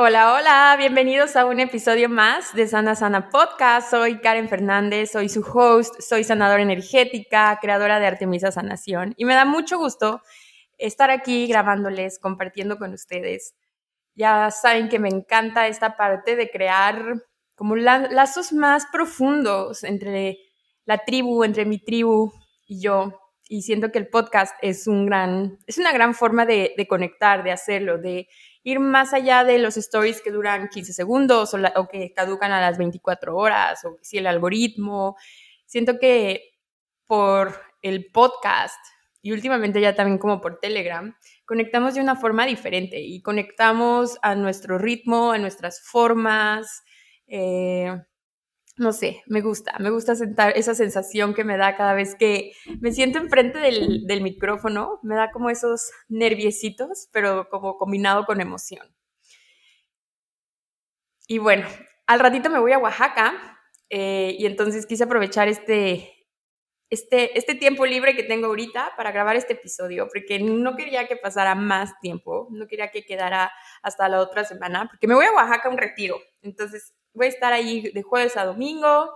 Hola, hola, bienvenidos a un episodio más de Sana Sana Podcast. Soy Karen Fernández, soy su host, soy sanadora energética, creadora de Artemisa Sanación y me da mucho gusto estar aquí grabándoles, compartiendo con ustedes. Ya saben que me encanta esta parte de crear como lazos más profundos entre la tribu, entre mi tribu y yo. Y siento que el podcast es, un gran, es una gran forma de, de conectar, de hacerlo, de ir más allá de los stories que duran 15 segundos o, que caducan a las 24 horas o si el algoritmo. Siento que por el podcast y últimamente ya también como por Telegram, conectamos de una forma diferente y conectamos a nuestro ritmo, a nuestras formas. Eh, no sé, me gusta, me gusta sentar esa sensación que me da cada vez que me siento enfrente del, micrófono, me da como esos nerviecitos, pero como combinado con emoción. Y bueno, al ratito me voy a Oaxaca eh, y entonces quise aprovechar este, este, este tiempo libre que tengo ahorita para grabar este episodio, porque no quería que pasara más tiempo, no quería que quedara hasta la otra semana, porque me voy a Oaxaca a un retiro. Entonces, voy a estar ahí de jueves a domingo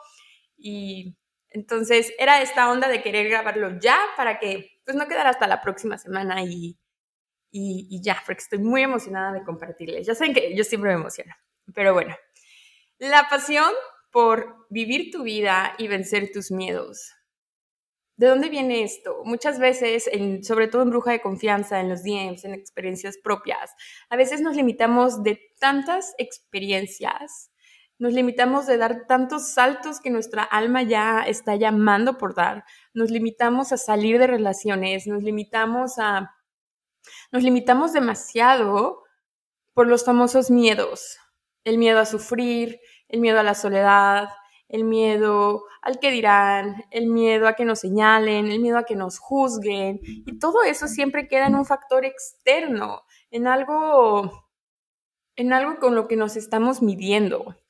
y entonces era esta onda de querer grabarlo ya para que pues no quedara hasta la próxima semana y, y, ya, porque estoy muy emocionada de compartirles. Ya saben que yo siempre me emociono, pero bueno, la pasión por vivir tu vida y vencer tus miedos. ¿De dónde viene esto? Muchas veces, en, sobre todo en bruja de confianza, en los DMs, en experiencias propias, a veces nos limitamos de tantas experiencias nos limitamos de dar tantos saltos que nuestra alma ya está llamando por dar. Nos limitamos a salir de relaciones, nos limitamos a... Nos limitamos demasiado por los famosos miedos. El miedo a sufrir, el miedo a la soledad, el miedo al que dirán, el miedo a que nos señalen, el miedo a que nos juzguen. Y todo eso siempre queda en un factor externo, en algo, en algo con lo que nos estamos midiendo.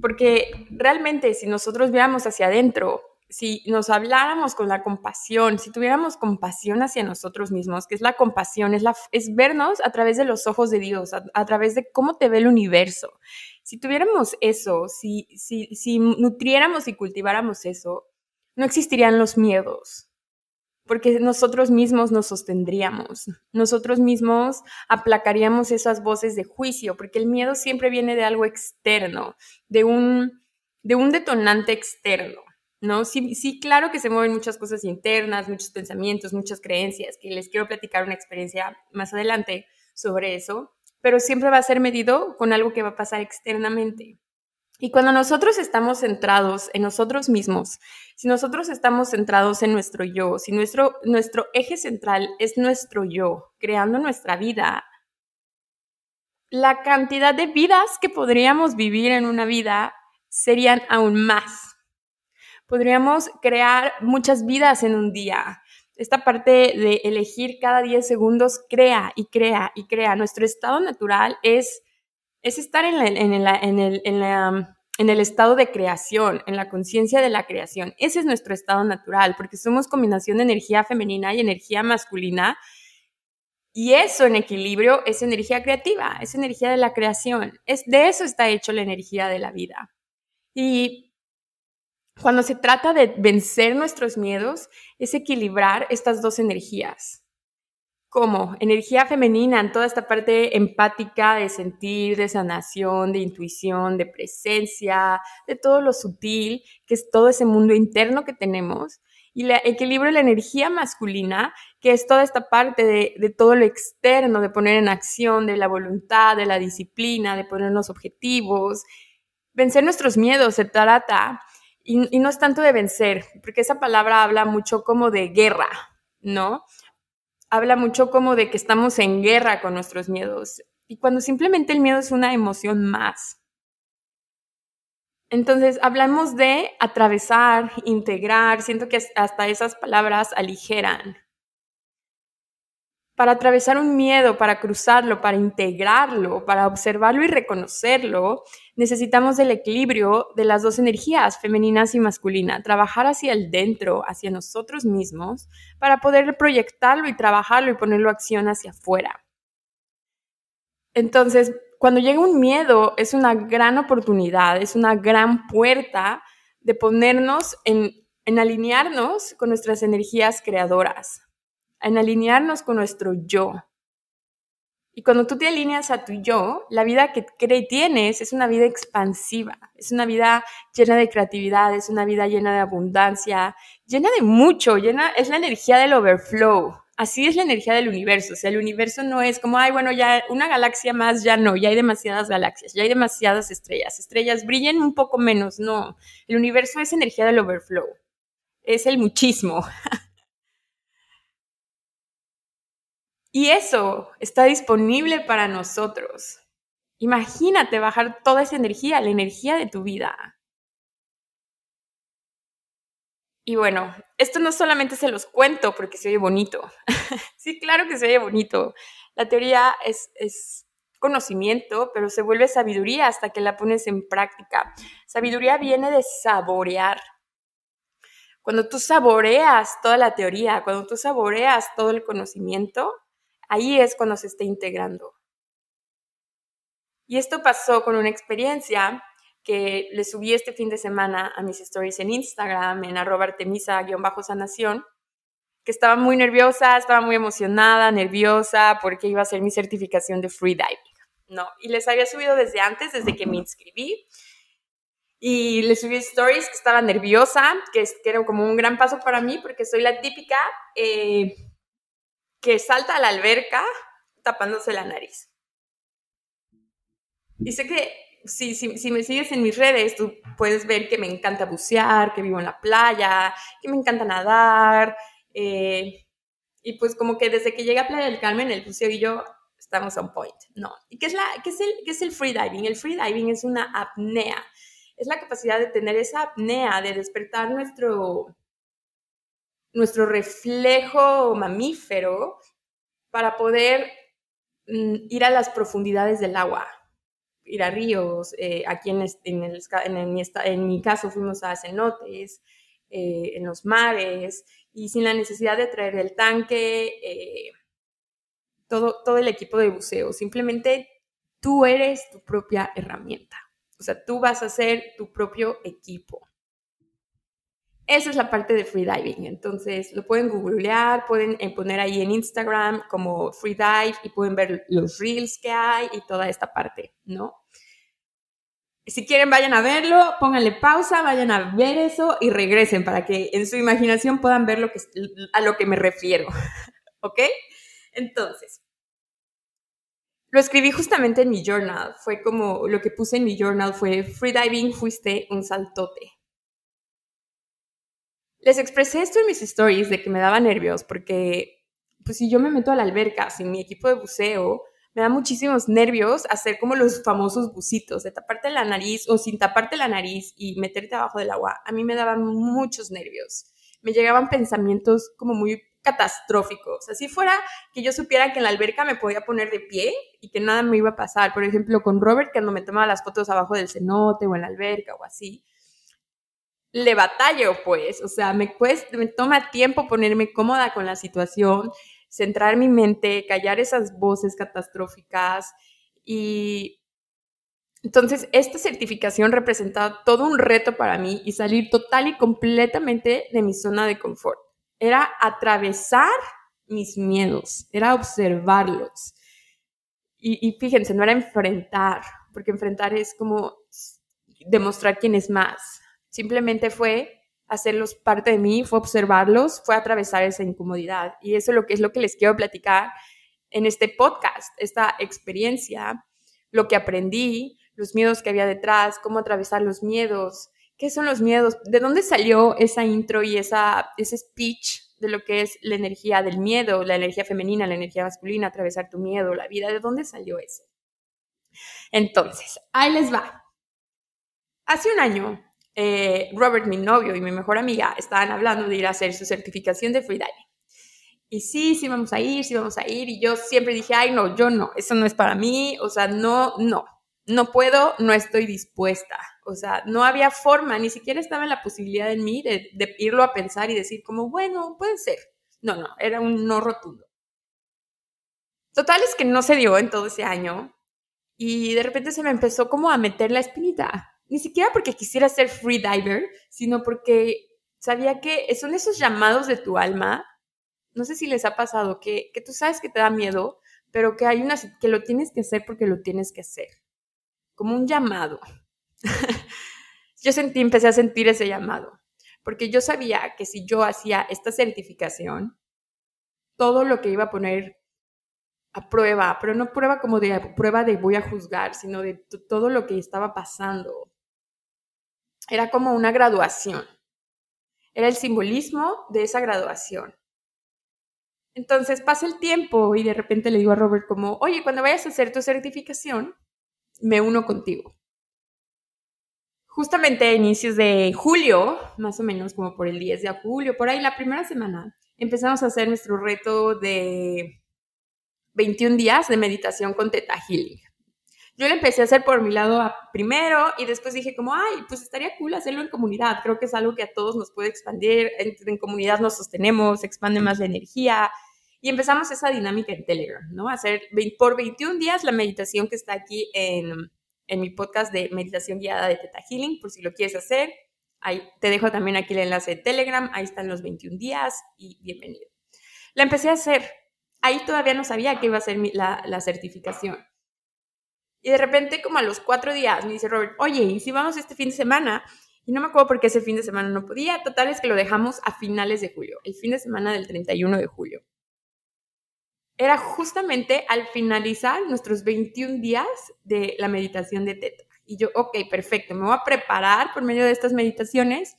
Porque realmente si nosotros viéramos hacia adentro, si nos habláramos con la compasión, si tuviéramos compasión hacia nosotros mismos, que es la compasión, es, la, es vernos a través de los ojos de Dios, a, través de cómo te ve el universo. Si tuviéramos eso, si, si, si nutriéramos y cultiváramos eso, no existirían los miedos, porque nosotros mismos nos sostendríamos, nosotros mismos aplacaríamos esas voces de juicio, porque el miedo siempre viene de algo externo, de un, de un detonante externo, ¿no? Sí, sí, claro que se mueven muchas cosas internas, muchos pensamientos, muchas creencias, que les quiero platicar una experiencia más adelante sobre eso, pero siempre va a ser medido con algo que va a pasar externamente. Y cuando nosotros estamos centrados en nosotros mismos, si nosotros estamos centrados en nuestro yo, si nuestro, nuestro eje central es nuestro yo, creando nuestra vida, la cantidad de vidas que podríamos vivir en una vida serían aún más. Podríamos crear muchas vidas en un día. Esta parte de elegir cada 10 segundos crea y crea y crea. Nuestro estado natural es es estar en, el, el, estado de creación, en la conciencia de la creación. Ese es nuestro estado natural, porque somos combinación de energía femenina y energía masculina. Y eso en equilibrio es energía creativa, es energía de la creación. Es, de eso está hecho la energía de la vida. Y cuando se trata de vencer nuestros miedos, es equilibrar estas dos energías como energía femenina en toda esta parte empática de sentir, de sanación, de intuición, de presencia, de todo lo sutil, que es todo ese mundo interno que tenemos. Y el equilibrio de la energía masculina, que es toda esta parte de, todo lo externo, de poner en acción, de la voluntad, de la disciplina, de ponernos objetivos. Vencer nuestros miedos se trata, y no es tanto de vencer, porque esa palabra habla mucho como de guerra, ¿no? Habla mucho como de que estamos en guerra con nuestros miedos. y cuando simplemente el miedo es una emoción más. Entonces, hablamos de atravesar, integrar, siento que hasta esas palabras aligeran. Para atravesar un miedo, para cruzarlo, para integrarlo, para observarlo y reconocerlo, necesitamos el equilibrio de las dos energías, femeninas y masculina, trabajar hacia el dentro, hacia nosotros mismos, para poder proyectarlo y trabajarlo y ponerlo acción hacia afuera. Entonces, cuando llega un miedo, es una gran oportunidad, es una gran puerta de ponernos en alinearnos con nuestras energías creadoras, en alinearnos con nuestro yo. Y cuando tú te alineas a tu yo, la vida que tienes es una vida expansiva, es una vida llena de creatividad, es una vida llena de abundancia, llena de mucho, llena, es la energía del overflow. Así es la energía del universo. O sea, el universo no es como, ay, bueno, ya una galaxia más, ya no, ya hay demasiadas galaxias, ya hay demasiadas estrellas. Estrellas brillen un poco menos, no. El universo es energía del overflow. Es el muchísimo. y eso está disponible para nosotros. Imagínate bajar toda esa energía, la energía de tu vida. Y bueno, esto no solamente se los cuento porque se oye bonito. sí, claro que se oye bonito. La teoría es, es conocimiento, pero se vuelve sabiduría hasta que la pones en práctica. Sabiduría viene de saborear. Cuando tú saboreas toda la teoría, cuando tú saboreas todo el conocimiento, ahí es cuando se está integrando. Y esto pasó con una experiencia que le subí este fin de semana a mis stories en Instagram, en artemisa-sanación, que estaba muy nerviosa, estaba muy emocionada, nerviosa, porque iba a hacer mi certificación de freediving, ¿no? Y les había subido desde antes, desde que me inscribí, y le subí stories que estaba nerviosa, que, era como un gran paso para mí, porque soy la típica eh, que salta a la alberca tapándose la nariz. Y sé que si, si, me sigues en mis redes, tú puedes ver que me encanta bucear, que vivo en la playa, que me encanta nadar. Eh, y pues como que desde que llegué a Playa del Carmen, el buceo y yo estamos on point. No. ¿Y qué es, la, qué es, el, qué es el freediving? El freediving es una apnea. Es la capacidad de tener esa apnea, de despertar nuestro, nuestro reflejo mamífero para poder mm, ir a las profundidades del agua ir a ríos, eh, aquí en, en, el, en, mi, en, mi, caso fuimos a cenotes, eh, en los mares, y sin la necesidad de traer el tanque, eh, todo, todo el equipo de buceo, simplemente tú eres tu propia herramienta, o sea, tú vas a ser tu propio equipo. Esa es la parte de freediving. Entonces, lo pueden googlear, pueden poner ahí en Instagram como freedive y pueden ver los reels que hay y toda esta parte, ¿no? Si quieren, vayan a verlo, pónganle pausa, vayan a ver eso y regresen para que en su imaginación puedan ver lo que, a lo que me refiero. ¿Ok? Entonces, lo escribí justamente en mi journal. Fue como lo que puse en mi journal fue freediving fuiste un saltote. Les expresé esto en mis stories de que me daba nervios porque, pues si yo me meto a la alberca sin mi equipo de buceo, me da muchísimos nervios hacer como los famosos bucitos, de taparte la nariz o sin taparte la nariz y meterte abajo del agua. A mí me daban muchos nervios. Me llegaban pensamientos como muy catastróficos. Así fuera que yo supiera que en la alberca me podía poner de pie y que nada me iba a pasar. Por ejemplo, con Robert, cuando me tomaba las fotos abajo del cenote o en la alberca o así le batallo, pues, o sea, me cuesta, me toma tiempo ponerme cómoda con la situación, centrar mi mente, callar esas voces catastróficas y entonces esta certificación representaba todo un reto para mí y salir total y completamente de mi zona de confort. Era atravesar mis miedos, era observarlos. Y, y fíjense, no era enfrentar, porque enfrentar es como demostrar quién es más Simplemente fue hacerlos parte de mí, fue observarlos, fue atravesar esa incomodidad. Y eso es lo que es lo que les quiero platicar en este podcast, esta experiencia, lo que aprendí, los miedos que había detrás, cómo atravesar los miedos, qué son los miedos, de dónde salió esa intro y esa, ese speech de lo que es la energía del miedo, la energía femenina, la energía masculina, atravesar tu miedo, la vida, ¿de dónde salió eso? Entonces, ahí les va. Hace un año, eh, Robert, mi novio y mi mejor amiga, estaban hablando de ir a hacer su certificación de freediving. Y sí, sí vamos a ir, sí vamos a ir. Y yo siempre dije, ay, no, yo no, eso no es para mí. O sea, no, no, no puedo, no estoy dispuesta. O sea, no había forma, ni siquiera estaba en la posibilidad en mí de, de irlo a pensar y decir como, bueno, puede ser. No, no, era un no rotundo. Total es que no se dio en todo ese año y de repente se me empezó como a meter la espinita. Ni siquiera porque quisiera ser freediver, sino porque sabía que son esos llamados de tu alma. No sé si les ha pasado que, que tú sabes que te da miedo, pero que hay una que lo tienes que hacer porque lo tienes que hacer. Como un llamado. yo sentí, empecé a sentir ese llamado, porque yo sabía que si yo hacía esta certificación, todo lo que iba a poner a prueba, pero no prueba como de prueba de voy a juzgar, sino de todo lo que estaba pasando. Era como una graduación. Era el simbolismo de esa graduación. Entonces pasa el tiempo y de repente le digo a Robert como, oye, cuando vayas a hacer tu certificación, me uno contigo. Justamente a inicios de julio, más o menos como por el 10 de julio, por ahí la primera semana, empezamos a hacer nuestro reto de 21 días de meditación con Teta Healing. Yo lo empecé a hacer por mi lado primero y después dije como, ay, pues estaría cool hacerlo en comunidad. Creo que es algo que a todos nos puede expandir. En, comunidad nos sostenemos, expande más la energía. Y empezamos esa dinámica en Telegram, ¿no? Hacer por 21 días la meditación que está aquí en, en mi podcast de meditación guiada de Teta Healing, por si lo quieres hacer. Ahí te dejo también aquí el enlace de Telegram, ahí están los 21 días y bienvenido. La empecé a hacer ahí todavía no sabía que iba a ser la, certificación. Y de repente, como a los cuatro días, me dice Robert, oye, ¿y si vamos este fin de semana? Y no me acuerdo por qué ese fin de semana no podía. Total es que lo dejamos a finales de julio, el fin de semana del 31 de julio. Era justamente al finalizar nuestros 21 días de la meditación de Teta. Y yo, ok, perfecto, me voy a preparar por medio de estas meditaciones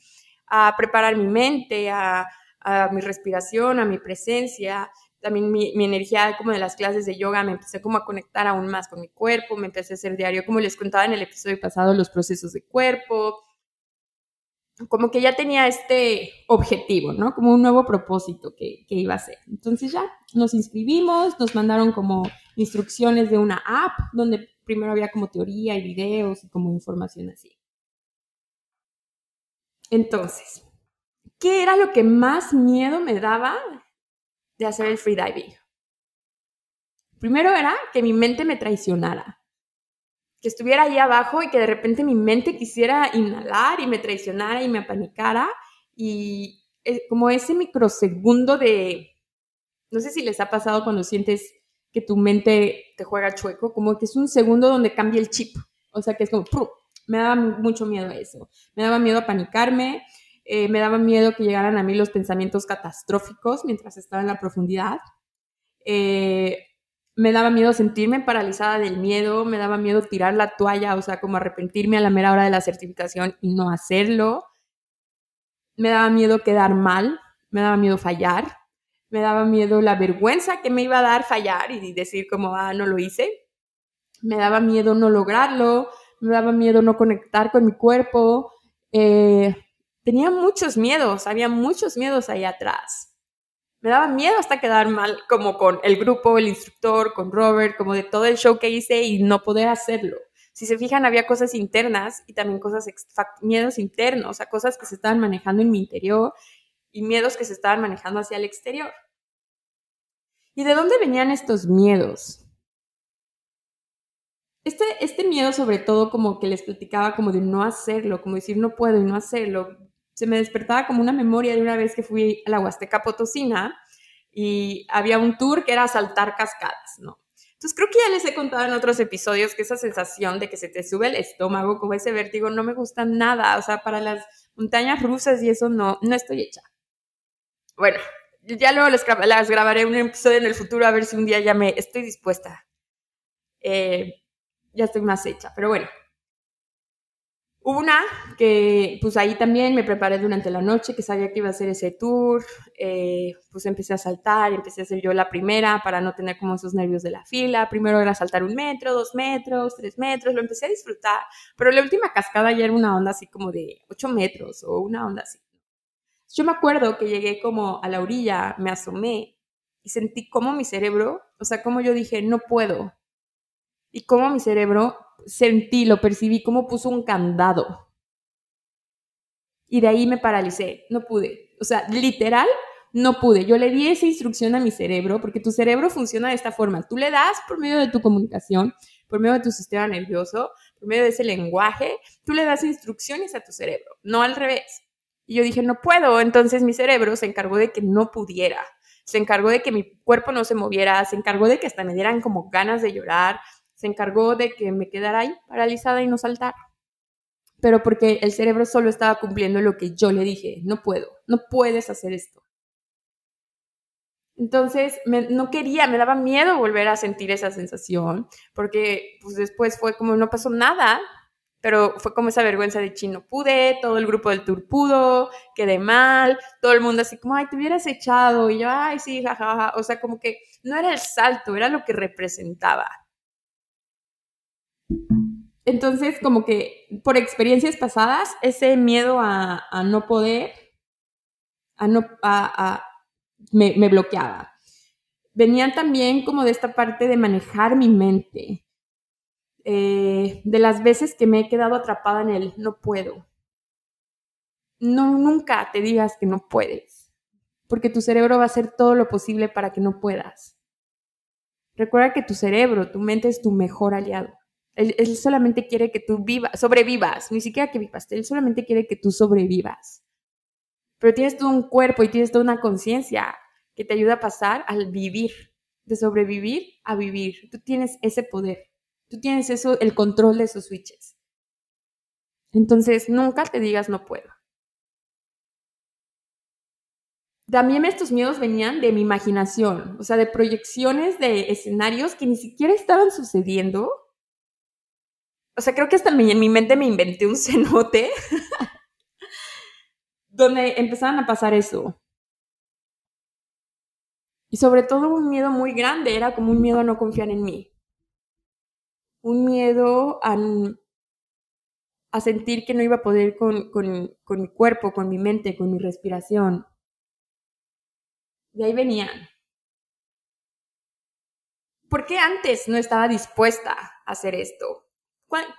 a preparar mi mente, a, a mi respiración, a mi presencia, también mi, energía como de las clases de yoga, me empecé como a conectar aún más con mi cuerpo, me empecé a hacer diario, como les contaba en el episodio pasado, los procesos de cuerpo, como que ya tenía este objetivo, ¿no? Como un nuevo propósito que, que iba a hacer. Entonces ya nos inscribimos, nos mandaron como instrucciones de una app donde primero había como teoría y videos y como información así. Entonces, ¿qué era lo que más miedo me daba de hacer el freediving. Primero era que mi mente me traicionara, que estuviera ahí abajo y que de repente mi mente quisiera inhalar y me traicionara y me apanicara. Y eh, como ese microsegundo de, no sé si les ha pasado cuando sientes que tu mente te juega chueco, como que es un segundo donde cambia el chip, o sea que es como, me daba mucho miedo a eso, me daba miedo a panicarme, eh, me daba miedo que llegaran a mí los pensamientos catastróficos mientras estaba en la profundidad. Eh, me daba miedo sentirme paralizada del miedo, me daba miedo tirar la toalla, o sea, como arrepentirme a la mera hora de la certificación y no hacerlo. Me daba miedo quedar mal, me daba miedo fallar, me daba miedo la vergüenza que me iba a dar fallar y decir como, ah, no lo hice. Me daba miedo no lograrlo, me daba miedo no conectar con mi cuerpo, eh, tenía muchos miedos, había muchos miedos ahí atrás. Me daba miedo hasta quedar mal como con el grupo, el instructor, con Robert, como de todo el show que hice y no poder hacerlo. Si se fijan, había cosas internas y también cosas, miedos internos, o sea, cosas que se estaban manejando en mi interior y miedos que se estaban manejando hacia el exterior. ¿Y de dónde venían estos miedos? Este, este miedo sobre todo como que les platicaba como de no hacerlo, como decir no puedo y no hacerlo, se me despertaba como una memoria de una vez que fui a la Huasteca Potosina y había un tour que era saltar cascadas, ¿no? Entonces creo que ya les he contado en otros episodios que esa sensación de que se te sube el estómago, como ese vértigo, no me gusta nada, o sea, para las montañas rusas y eso no, no estoy hecha. Bueno, ya luego las grabaré un episodio en el futuro a ver si un día ya me estoy dispuesta. Eh, ya estoy más hecha, pero bueno, Hubo una que, pues ahí también me preparé durante la noche, que sabía que iba a hacer ese tour, eh, pues empecé a saltar, empecé a hacer yo la primera para no tener como esos nervios de la fila. Primero era saltar un metro, dos metros, tres metros, lo empecé a disfrutar, pero la última cascada ya era una onda así como de ocho metros o una onda así. Yo me acuerdo que llegué como a la orilla, me asomé y sentí como mi cerebro, o sea, como yo dije, no puedo. Y como mi cerebro sentí, lo percibí, como puso un candado. Y de ahí me paralicé, no pude. O sea, literal, no pude. Yo le di esa instrucción a mi cerebro, porque tu cerebro funciona de esta forma. Tú le das por medio de tu comunicación, por medio de tu sistema nervioso, por medio de ese lenguaje, tú le das instrucciones a tu cerebro, no al revés. Y yo dije, no puedo. Entonces mi cerebro se encargó de que no pudiera. Se encargó de que mi cuerpo no se moviera, se encargó de que hasta me dieran como ganas de llorar, se encargó de que me quedara ahí paralizada y no saltar. Pero porque el cerebro solo estaba cumpliendo lo que yo le dije, no puedo, no puedes hacer esto. Entonces, no quería, me daba miedo volver a sentir esa sensación, porque pues después fue como no pasó nada, pero fue como esa vergüenza de chino pude, todo el grupo del tour pudo, quedé mal, todo el mundo así como, ay, te hubieras echado, y yo, ay, sí, jajaja, o sea, como que no era el salto, era lo que representaba. Entonces, como que por experiencias pasadas, ese miedo a, no poder, a no, a, me, bloqueaba. Venían también como de esta parte de manejar mi mente, eh, de las veces que me he quedado atrapada en el no puedo. No, nunca te digas que no puedes, porque tu cerebro va a hacer todo lo posible para que no puedas. Recuerda que tu cerebro, tu mente es tu mejor aliado. Él, solamente quiere que tú vivas, sobrevivas, ni siquiera que vivas, él solamente quiere que tú sobrevivas. Pero tienes todo un cuerpo y tienes toda una conciencia que te ayuda a pasar al vivir, de sobrevivir a vivir. Tú tienes ese poder, tú tienes eso, el control de esos switches. Entonces, nunca te digas no puedo. También estos miedos venían de mi imaginación, o sea, de proyecciones de escenarios que ni siquiera estaban sucediendo o sea, creo que hasta en mi mente me inventé un cenote donde empezaban a pasar eso. Y sobre todo un miedo muy grande, era como un miedo a no confiar en mí. Un miedo a, sentir que no iba a poder con, con, con mi cuerpo, con mi mente, con mi respiración. De ahí venían. ¿Por qué antes no estaba dispuesta a hacer esto?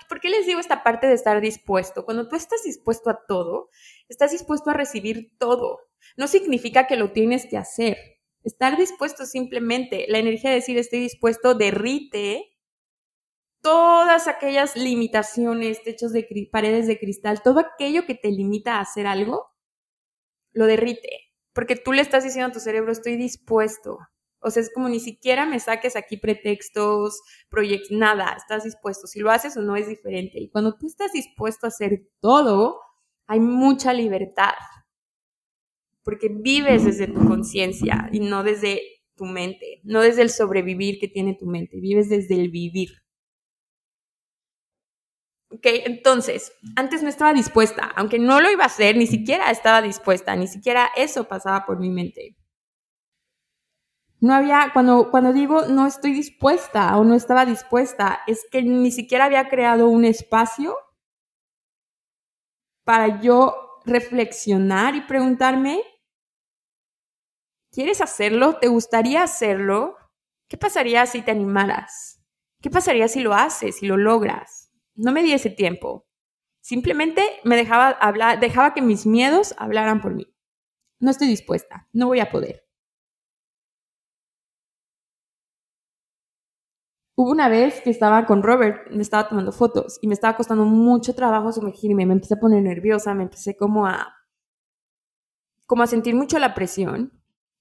¿Por qué les digo esta parte de estar dispuesto? Cuando tú estás dispuesto a todo, estás dispuesto a recibir todo. No significa que lo tienes que hacer. Estar dispuesto simplemente, la energía de decir estoy dispuesto derrite todas aquellas limitaciones, techos de paredes de cristal, todo aquello que te limita a hacer algo, lo derrite. Porque tú le estás diciendo a tu cerebro, estoy dispuesto, o sea, es como ni siquiera me saques aquí pretextos, proyectos, nada, estás dispuesto. Si lo haces o no es diferente. Y cuando tú estás dispuesto a hacer todo, hay mucha libertad. Porque vives desde tu conciencia y no desde tu mente, no desde el sobrevivir que tiene tu mente, vives desde el vivir. Ok, entonces, antes no estaba dispuesta, aunque no lo iba a hacer, ni siquiera estaba dispuesta, ni siquiera eso pasaba por mi mente. No había, cuando, cuando digo no estoy dispuesta o no estaba dispuesta, es que ni siquiera había creado un espacio para yo reflexionar y preguntarme, ¿quieres hacerlo? ¿Te gustaría hacerlo? ¿Qué pasaría si te animaras? ¿Qué pasaría si lo haces, si lo logras? No me di ese tiempo. Simplemente me dejaba hablar, dejaba que mis miedos hablaran por mí. No estoy dispuesta, no voy a poder. Hubo una vez que estaba con Robert, me estaba tomando fotos y me estaba costando mucho trabajo sumergirme, me empecé a poner nerviosa, me empecé como a, como a sentir mucho la presión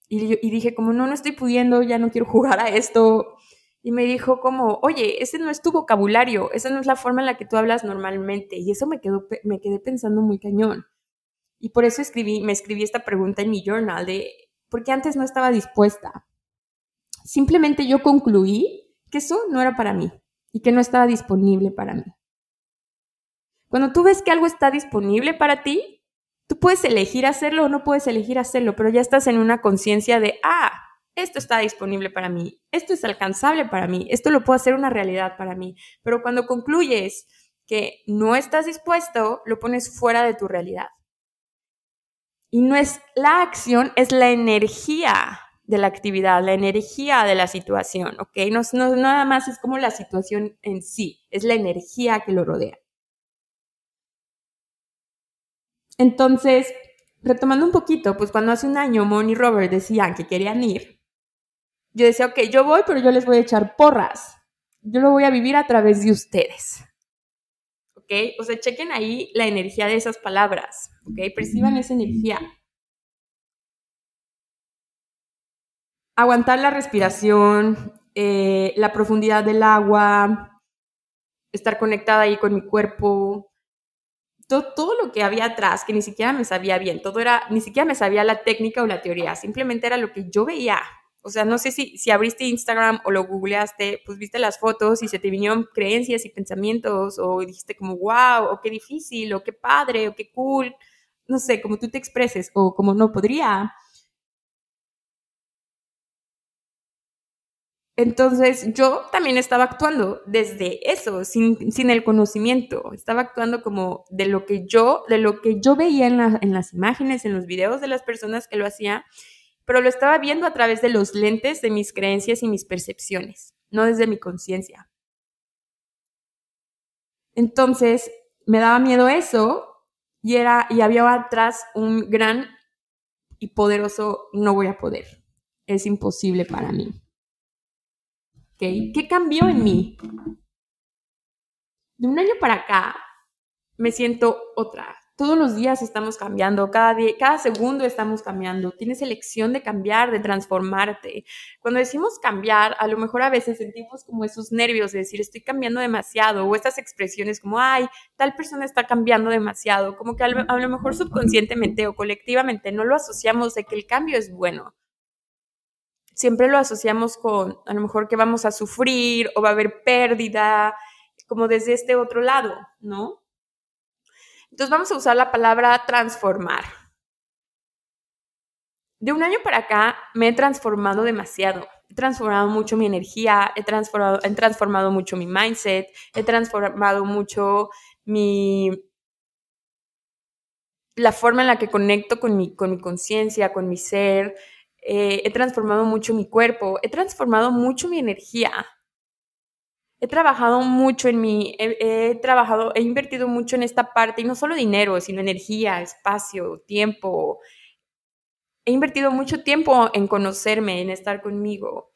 y, y dije como no, no estoy pudiendo, ya no quiero jugar a esto. Y me dijo como, oye, ese no es tu vocabulario, esa no es la forma en la que tú hablas normalmente. Y eso me, quedó, me quedé pensando muy cañón. Y por eso escribí, me escribí esta pregunta en mi journal de, ¿por qué antes no estaba dispuesta? Simplemente yo concluí que eso no era para mí y que no estaba disponible para mí. Cuando tú ves que algo está disponible para ti, tú puedes elegir hacerlo o no puedes elegir hacerlo, pero ya estás en una conciencia de, ah, esto está disponible para mí, esto es alcanzable para mí, esto lo puedo hacer una realidad para mí. Pero cuando concluyes que no estás dispuesto, lo pones fuera de tu realidad. Y no es la acción, es la energía de la actividad, la energía de la situación, ¿ok? No, no, nada más es como la situación en sí, es la energía que lo rodea. Entonces, retomando un poquito, pues cuando hace un año Mon y Robert decían que querían ir, yo decía, ok, yo voy, pero yo les voy a echar porras. Yo lo voy a vivir a través de ustedes. ¿Ok? O sea, chequen ahí la energía de esas palabras. ¿Ok? Perciban esa energía. Aguantar la respiración, eh, la profundidad del agua, estar conectada ahí con mi cuerpo, todo, lo que había atrás, que ni siquiera me sabía bien, todo era, ni siquiera me sabía la técnica o la teoría, simplemente era lo que yo veía. O sea, no sé si, si abriste Instagram o lo googleaste, pues viste las fotos y se te vinieron creencias y pensamientos o dijiste como, wow, o qué difícil, o qué padre, o qué cool, no sé, como tú te expreses o como no podría. Entonces yo también estaba actuando desde eso, sin, sin, el conocimiento. Estaba actuando como de lo que yo, de lo que yo veía en, en las imágenes, en los videos de las personas que lo hacían, pero lo estaba viendo a través de los lentes de mis creencias y mis percepciones, no desde mi conciencia. Entonces me daba miedo eso y era y había atrás un gran y poderoso no voy a poder. Es imposible para mí. ¿Qué cambió en mí? De un año para acá me siento otra. Todos los días estamos cambiando, cada, día, cada segundo estamos cambiando. Tienes elección de cambiar, de transformarte. Cuando decimos cambiar, a lo mejor a veces sentimos como esos nervios de decir estoy cambiando demasiado o estas expresiones como, ay, tal persona está cambiando demasiado. Como que a lo mejor subconscientemente o colectivamente no lo asociamos de que el cambio es bueno siempre lo asociamos con a lo mejor que vamos a sufrir o va a haber pérdida, como desde este otro lado, ¿no? Entonces vamos a usar la palabra transformar. De un año para acá me he transformado demasiado. He transformado mucho mi energía, he transformado, he transformado mucho mi mindset, he transformado mucho mi la forma en la que conecto con mi, con mi conciencia, con mi ser, eh, he transformado mucho mi cuerpo, he transformado mucho mi energía. He trabajado mucho en mi, he, trabajado, he invertido mucho en esta parte, y no solo dinero, sino energía, espacio, tiempo. He invertido mucho tiempo en conocerme, en estar conmigo,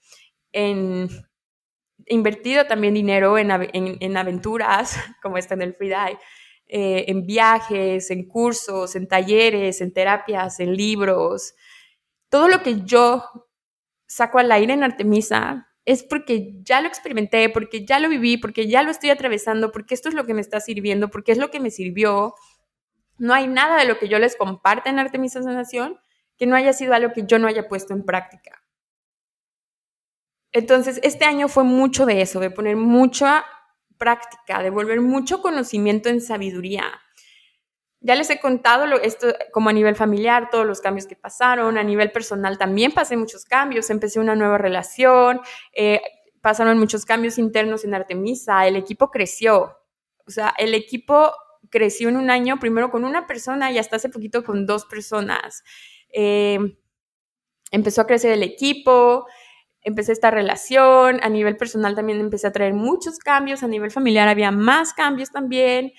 en he invertido también dinero en, en, aventuras, como esta en el Free eh, en viajes, en cursos, en talleres, en terapias, en libros, todo lo que yo saco al aire en Artemisa es porque ya lo experimenté, porque ya lo viví, porque ya lo estoy atravesando, porque esto es lo que me está sirviendo, porque es lo que me sirvió. No hay nada de lo que yo les comparte en Artemisa Sanación que no haya sido algo que yo no haya puesto en práctica. Entonces, este año fue mucho de eso, de poner mucha práctica, de volver mucho conocimiento en sabiduría, ya les he contado esto como a nivel familiar, todos los cambios que pasaron, a nivel personal también pasé muchos cambios, empecé una nueva relación, eh, pasaron muchos cambios internos en Artemisa, el equipo creció, o sea, el equipo creció en un año, primero con una persona y hasta hace poquito con dos personas. Eh, empezó a crecer el equipo, empecé esta relación, a nivel personal también empecé a traer muchos cambios, a nivel familiar había más cambios también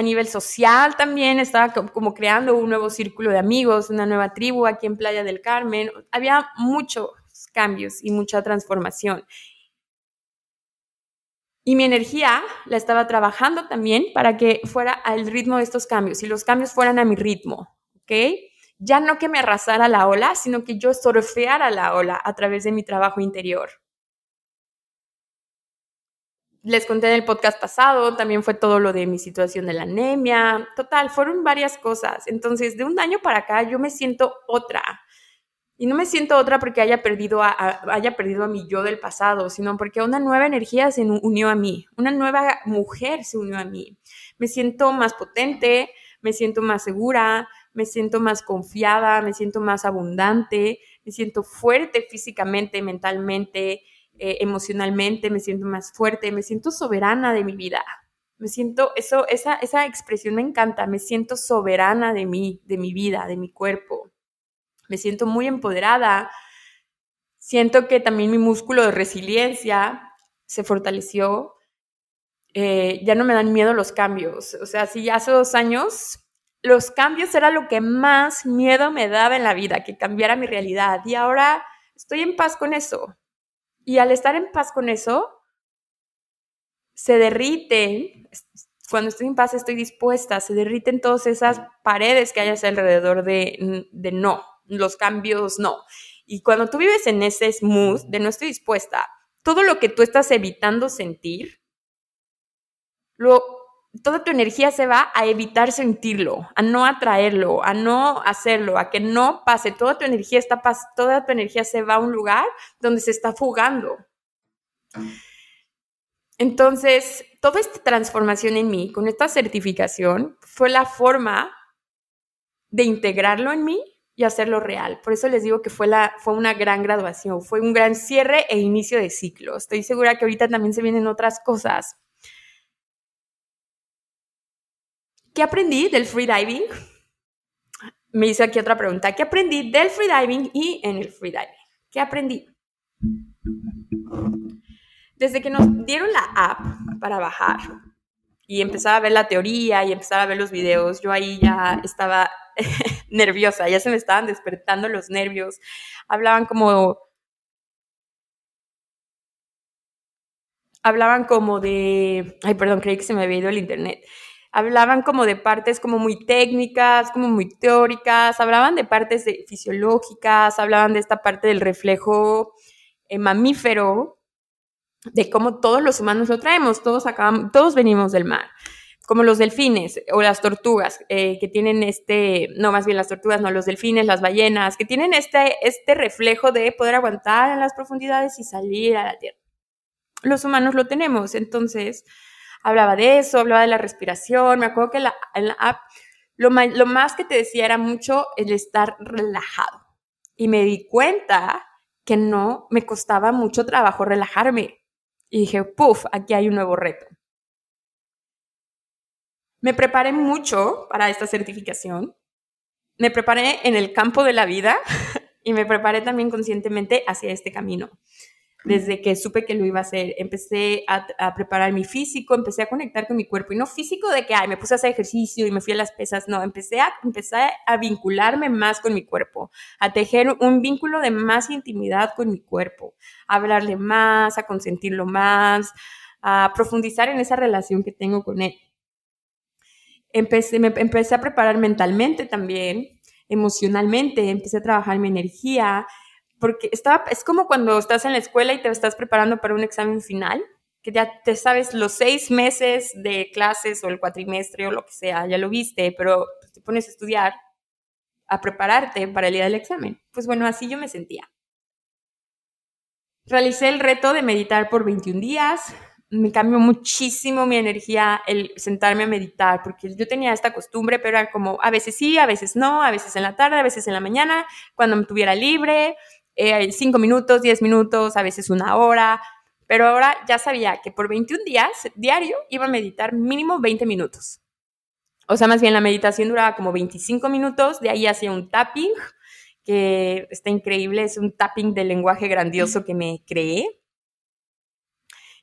a nivel social también estaba como creando un nuevo círculo de amigos, una nueva tribu aquí en Playa del Carmen. Había muchos cambios y mucha transformación. Y mi energía la estaba trabajando también para que fuera al ritmo de estos cambios y los cambios fueran a mi ritmo, ¿ok? Ya no que me arrasara la ola, sino que yo surfeara la ola a través de mi trabajo interior les conté en el podcast pasado, también fue todo lo de mi situación de la anemia, total, fueron varias cosas. Entonces, de un año para acá yo me siento otra. Y no me siento otra porque haya perdido a, haya perdido a mi yo del pasado, sino porque una nueva energía se unió a mí, una nueva mujer se unió a mí. Me siento más potente, me siento más segura, me siento más confiada, me siento más abundante, me siento fuerte físicamente, mentalmente, eh, emocionalmente, me siento más fuerte, me siento soberana de mi vida. Me siento, eso, esa, esa expresión me encanta, me siento soberana de mí, de mi vida, de mi cuerpo. Me siento muy empoderada. Siento que también mi músculo de resiliencia se fortaleció. Eh, ya no me dan miedo los cambios. O sea, si hace dos años los cambios era lo que más miedo me daba en la vida, que cambiara mi realidad. Y ahora estoy en paz con eso. Y al estar en paz con eso, se derriten, cuando estoy en paz estoy dispuesta, se derriten todas esas paredes que hayas alrededor de, de no, los cambios no. Y cuando tú vives en ese smooth de no estoy dispuesta, todo lo que tú estás evitando sentir, lo, toda tu energía se va a evitar sentirlo, a no atraerlo, a no hacerlo, a que no pase. Toda tu energía está toda tu energía se va a un lugar donde se está fugando. Entonces, toda esta transformación en mí, con esta certificación, fue la forma de integrarlo en mí y hacerlo real. Por eso les digo que fue, la, fue una gran graduación, fue un gran cierre e inicio de ciclo. Estoy segura que ahorita también se vienen otras cosas ¿Qué aprendí del freediving? Me hice aquí otra pregunta. ¿Qué aprendí del freediving y en el freediving? ¿Qué aprendí? Desde que nos dieron la app para bajar y empezaba a ver la teoría y empezaba a ver los videos, yo ahí ya estaba nerviosa, ya se me estaban despertando los nervios. Hablaban como hablaban como de, ay, perdón, creí que se me había ido el internet hablaban como de partes como muy técnicas, como muy teóricas, hablaban de partes fisiológicas, hablaban de esta parte del reflejo eh, mamífero, de cómo todos los humanos lo traemos, todos acabamos, todos venimos del mar, como los delfines o las tortugas, eh, que tienen este, no más bien las tortugas, no, los delfines, las ballenas, que tienen este, este reflejo de poder aguantar en las profundidades y salir a la tierra. Los humanos lo tenemos, entonces hablaba de eso, hablaba de la respiración. Me acuerdo que la, en la app lo, más que te decía era mucho el estar relajado. Y me di cuenta que no me costaba mucho trabajo relajarme. Y dije, puff, aquí hay un nuevo reto. Me preparé mucho para esta certificación. Me preparé en el campo de la vida y me preparé también conscientemente hacia este camino desde que supe que lo iba a hacer. Empecé a, preparar mi físico, empecé a conectar con mi cuerpo. Y no físico de que, ay, me puse a hacer ejercicio y me fui a las pesas. No, empecé a, empecé a vincularme más con mi cuerpo, a tejer un vínculo de más intimidad con mi cuerpo, a hablarle más, a consentirlo más, a profundizar en esa relación que tengo con él. Empecé, empecé a preparar mentalmente también, emocionalmente, empecé a trabajar mi energía, porque estaba, es como cuando estás en la escuela y te estás preparando para un examen final, que ya te sabes los seis meses de clases o el cuatrimestre o lo que sea, ya lo viste, pero te pones a estudiar, a prepararte para el día del examen. Pues bueno, así yo me sentía. Realicé el reto de meditar por 21 días. Me cambió muchísimo mi energía el sentarme a meditar, porque yo tenía esta costumbre, pero era como a veces sí, a veces no, a veces en la tarde, a veces en la mañana, cuando me tuviera libre, eh, cinco minutos, diez minutos, a veces una hora, pero ahora ya sabía que por 21 días diario iba a meditar mínimo 20 minutos. O sea, más bien la meditación duraba como 25 minutos, de ahí hacía un tapping, que está increíble, es un tapping de lenguaje grandioso que me creé.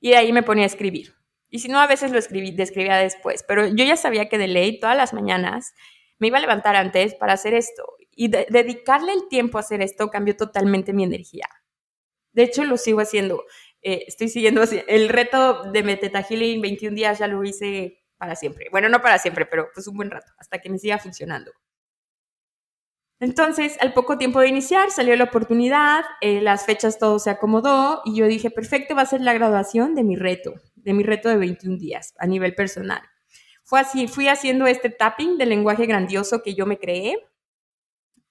Y de ahí me ponía a escribir. Y si no, a veces lo escribí, describía después, pero yo ya sabía que de ley todas las mañanas me iba a levantar antes para hacer esto. Y dedicarle el tiempo a hacer esto cambió totalmente mi energía. De hecho, lo sigo haciendo. Eh, estoy siguiendo así. El reto de Meteta Healing 21 días ya lo hice para siempre. Bueno, no para siempre, pero pues un buen rato, hasta que me siga funcionando. Entonces, al poco tiempo de iniciar, salió la oportunidad, eh, las fechas todo se acomodó y yo dije, perfecto, va a ser la graduación de mi reto, de mi reto de 21 días a nivel personal. Fue así, fui haciendo este tapping del lenguaje grandioso que yo me creé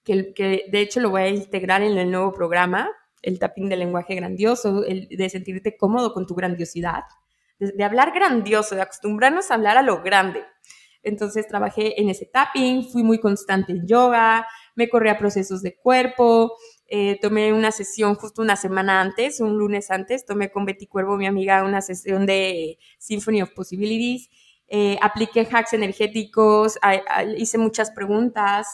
que, de hecho lo voy a integrar en el nuevo programa, el tapping del lenguaje grandioso, el de sentirte cómodo con tu grandiosidad, de, hablar grandioso, de acostumbrarnos a hablar a lo grande. Entonces trabajé en ese tapping, fui muy constante en yoga, me corrí a procesos de cuerpo, eh, tomé una sesión justo una semana antes, un lunes antes, tomé con Betty Cuervo, mi amiga, una sesión de Symphony of Possibilities, eh, apliqué hacks energéticos, hice muchas preguntas.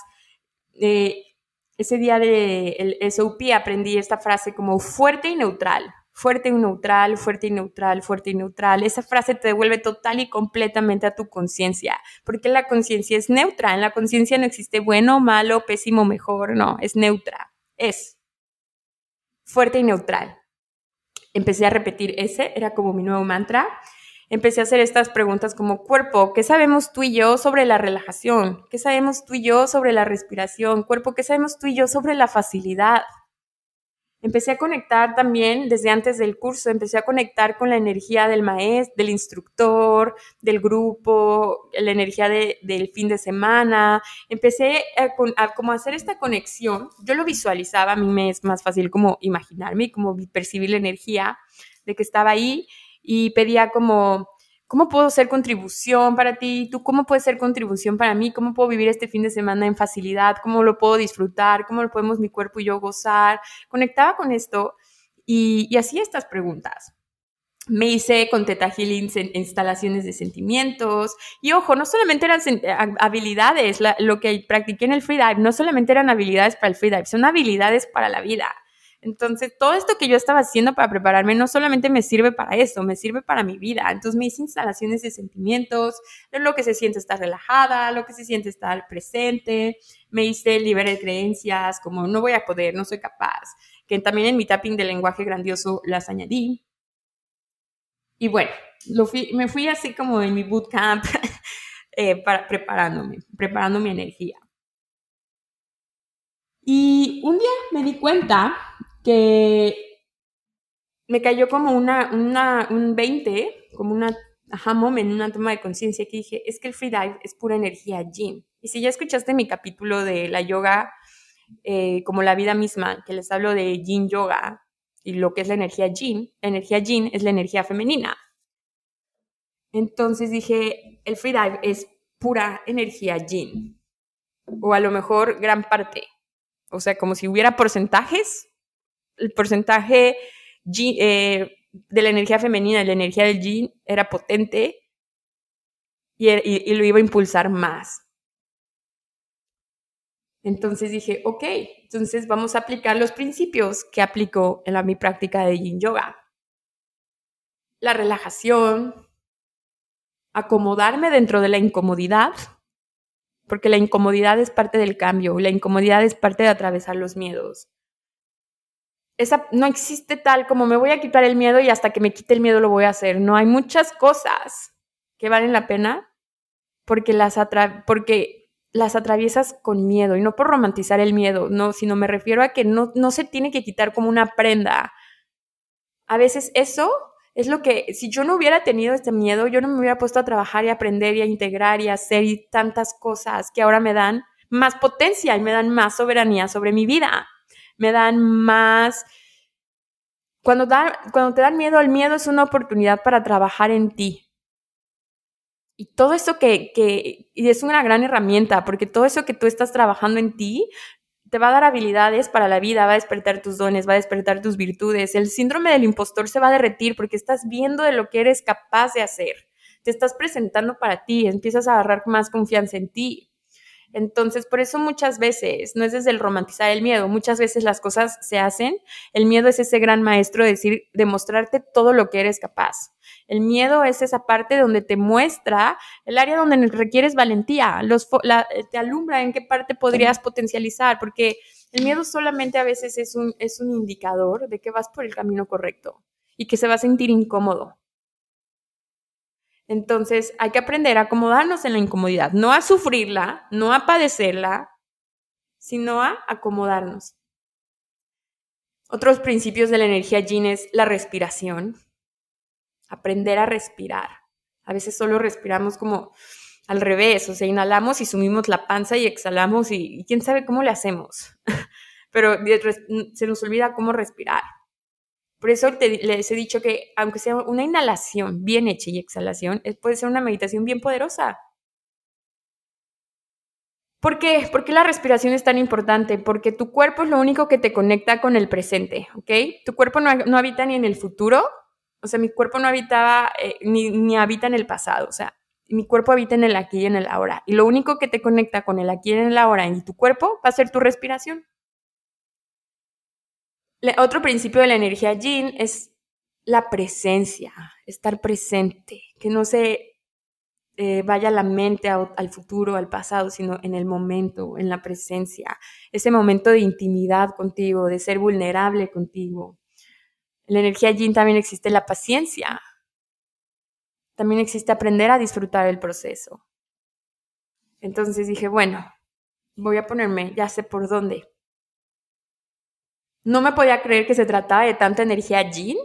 Ese día del de SOP aprendí esta frase como fuerte y neutral, fuerte y neutral, fuerte y neutral, fuerte y neutral. Esa frase te devuelve total y completamente a tu conciencia, porque la conciencia es neutra. En la conciencia no existe bueno, malo, pésimo, mejor, no, es neutra. Es fuerte y neutral. Empecé a repetir ese, era como mi nuevo mantra empecé a hacer estas preguntas como cuerpo, ¿qué sabemos tú y yo sobre la relajación? ¿Qué sabemos tú y yo sobre la respiración? Cuerpo, ¿qué sabemos tú y yo sobre la facilidad? Empecé a conectar también desde antes del curso, empecé a conectar con la energía del maestro, del instructor, del grupo, la energía del fin de semana. Empecé a, a, como hacer esta conexión. Yo lo visualizaba, a mí me es más fácil como imaginarme y como percibir la energía de que estaba ahí y pedía como, ¿cómo puedo ser contribución para ti? ¿Tú cómo puedes ser contribución para mí? ¿Cómo puedo vivir este fin de semana en facilidad? ¿Cómo lo puedo disfrutar? ¿Cómo lo podemos mi cuerpo y yo gozar? Conectaba con esto y, y hacía estas preguntas. Me hice con Teta Healing instalaciones de sentimientos. Y ojo, no solamente eran habilidades, lo que practiqué en el freedive, no solamente eran habilidades para el freedive, son habilidades para la vida. Entonces, todo esto que yo estaba haciendo para prepararme no solamente me sirve para eso, me sirve para mi vida. Entonces, me hice instalaciones de sentimientos, de lo que se siente estar relajada, lo que se siente estar presente, me hice libre de creencias, como no voy a poder, no soy capaz, que también en mi tapping de lenguaje grandioso las añadí. Y bueno, me fui así como en mi bootcamp eh, para, preparándome, preparando mi energía. Y un día me di cuenta que me cayó como una, un 20, como una aha moment, una toma de conciencia que dije, es que el freedive es pura energía yin. Y si ya escuchaste mi capítulo de la yoga eh, como la vida misma, que les hablo de yin yoga y lo que es la energía yin, la energía yin es la energía femenina. Entonces dije, el freedive es pura energía yin. O a lo mejor gran parte. O sea, como si hubiera porcentajes, el porcentaje eh, de la energía femenina, la energía del yin, era potente y, lo iba a impulsar más. Entonces dije, ok, entonces vamos a aplicar los principios que aplico en la, mi práctica de yin yoga. La relajación, acomodarme dentro de la incomodidad, porque la incomodidad es parte del cambio, la incomodidad es parte de atravesar los miedos esa, no existe tal como me voy a quitar el miedo y hasta que me quite el miedo lo voy a hacer. No, hay muchas cosas que valen la pena porque las, porque las atraviesas con miedo y no por romantizar el miedo, no, sino me refiero a que no, no se tiene que quitar como una prenda. A veces eso es lo que, si yo no hubiera tenido este miedo, yo no me hubiera puesto a trabajar y aprender y a integrar y a hacer tantas cosas que ahora me dan más potencia y me dan más soberanía sobre mi vida me dan más... Cuando, cuando te dan miedo, el miedo es una oportunidad para trabajar en ti. Y todo eso que, que y es una gran herramienta, porque todo eso que tú estás trabajando en ti te va a dar habilidades para la vida, va a despertar tus dones, va a despertar tus virtudes. El síndrome del impostor se va a derretir porque estás viendo de lo que eres capaz de hacer. Te estás presentando para ti, empiezas a agarrar más confianza en ti. Entonces, por eso muchas veces, no es desde el romantizar el miedo, muchas veces las cosas se hacen. El miedo es ese gran maestro de decir, demostrarte todo lo que eres capaz. El miedo es esa parte donde te muestra el área donde requieres valentía, los, te alumbra en qué parte podrías potencializar, porque el miedo solamente a veces es un, es un indicador de que vas por el camino correcto y que se va a sentir incómodo. Entonces hay que aprender a acomodarnos en la incomodidad, no a sufrirla, no a padecerla, sino a acomodarnos. Otros principios de la energía yin es la respiración, aprender a respirar. A veces solo respiramos como al revés, o sea, inhalamos y sumimos la panza y exhalamos y, quién sabe cómo le hacemos, pero se nos olvida cómo respirar. Por eso les he dicho que aunque sea una inhalación bien hecha y exhalación, puede ser una meditación bien poderosa. ¿Por qué? ¿Por qué la respiración es tan importante? Porque tu cuerpo es lo único que te conecta con el presente, ¿ok? Tu cuerpo no, habita ni en el futuro, o sea, mi cuerpo no habitaba eh, ni, ni habita en el pasado, o sea, mi cuerpo habita en el aquí y en el ahora. Y lo único que te conecta con el aquí y en el ahora y tu cuerpo va a ser tu respiración. Otro principio de la energía yin es la presencia, estar presente, que no se eh, vaya la mente al futuro, al pasado, sino en el momento, en la presencia, ese momento de intimidad contigo, de ser vulnerable contigo. En la energía yin también existe la paciencia. También existe aprender a disfrutar el proceso. Entonces dije, bueno, voy a ponerme, ya sé por dónde. No me podía creer que se trataba de tanta energía yin,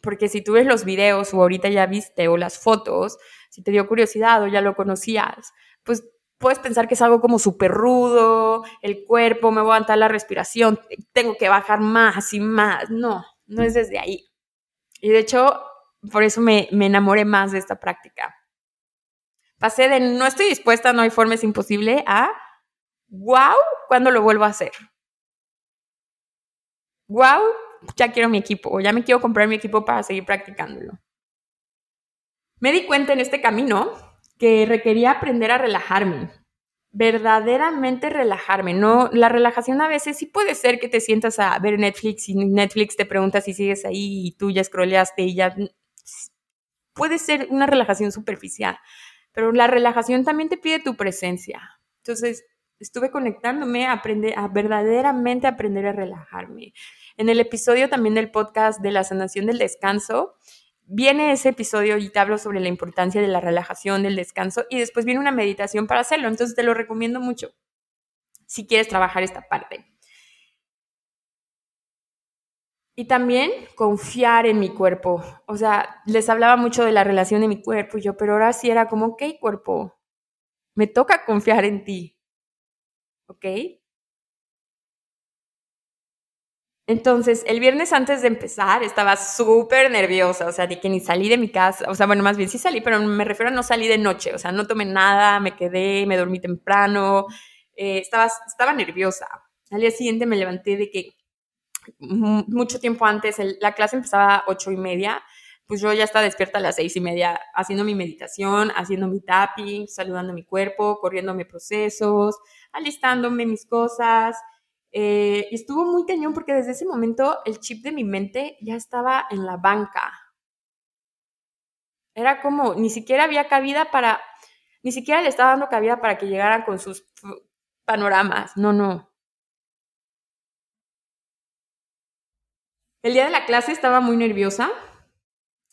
porque si tú ves los videos o ahorita ya viste o las fotos, si te dio curiosidad o ya lo conocías, pues puedes pensar que es algo como súper rudo, el cuerpo, me voy a aguantar la respiración, tengo que bajar más y más. No, no es desde ahí. Y de hecho, por eso me, me enamoré más de esta práctica. Pasé de no estoy dispuesta, no hay forma, es imposible, a wow, ¿cuándo lo vuelvo a hacer? Wow, ya quiero mi equipo o ya me quiero comprar mi equipo para seguir practicándolo. Me di cuenta en este camino que requería aprender a relajarme, verdaderamente relajarme. No, la relajación a veces sí puede ser que te sientas a ver Netflix y Netflix te pregunta si sigues ahí y tú ya scrolleaste y ya puede ser una relajación superficial, pero la relajación también te pide tu presencia. Entonces, estuve conectándome a aprender a verdaderamente aprender a relajarme. En el episodio también del podcast de la sanación del descanso, viene ese episodio y te hablo sobre la importancia de la relajación, del descanso y después viene una meditación para hacerlo. Entonces te lo recomiendo mucho si quieres trabajar esta parte. Y también confiar en mi cuerpo. O sea, les hablaba mucho de la relación de mi cuerpo y yo, pero ahora sí era como, ok, cuerpo, me toca confiar en ti. ¿Ok? Entonces, el viernes antes de empezar estaba súper nerviosa, o sea, de que ni salí de mi casa, o sea, bueno, más bien sí salí, pero me refiero a no salí de noche, o sea, no tomé nada, me quedé, me dormí temprano, eh, estaba, estaba nerviosa. Al día siguiente me levanté de que mucho tiempo antes, la clase empezaba a ocho y media, pues yo ya estaba despierta a las seis y media haciendo mi meditación, haciendo mi tapping, saludando mi cuerpo, corriendo mis procesos, alistándome mis cosas, eh, y estuvo muy cañón porque desde ese momento el chip de mi mente ya estaba en la banca. Era como, ni siquiera había cabida para, ni siquiera le estaba dando cabida para que llegaran con sus panoramas. No, no. El día de la clase estaba muy nerviosa.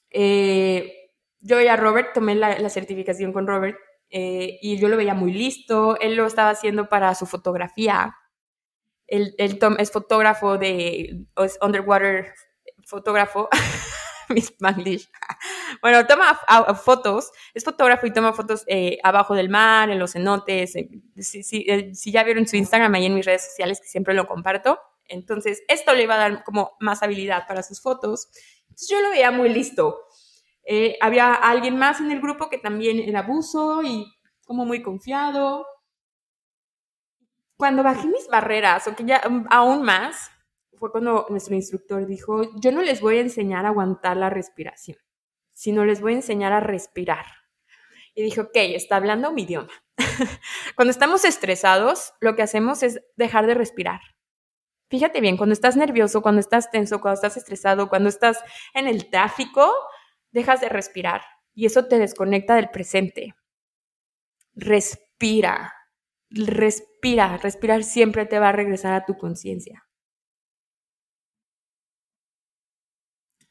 Eh, yo veía a Robert, tomé la, certificación con Robert eh, y yo lo veía muy listo. Él lo estaba haciendo para su fotografía él, es fotógrafo de, es underwater fotógrafo, mi Spanglish. Bueno, toma fotos, es fotógrafo y toma fotos eh, abajo del mar, en los cenotes. si, si, ya vieron su Instagram ahí en mis redes sociales, que siempre lo comparto. Entonces, esto le iba a dar como más habilidad para sus fotos. Entonces, yo lo veía muy listo. Eh, había alguien más en el grupo que también era abuso y como muy confiado cuando bajé mis barreras, o que ya mm, aún más, fue cuando nuestro instructor dijo, yo no les voy a enseñar a aguantar la respiración, sino les voy a enseñar a respirar. Y dijo, ok, está hablando mi idioma. cuando estamos estresados, lo que hacemos es dejar de respirar. Fíjate bien, cuando estás nervioso, cuando estás tenso, cuando estás estresado, cuando estás en el tráfico, dejas de respirar y eso te desconecta del presente. Respira, respira, respirar siempre te va a regresar a tu conciencia.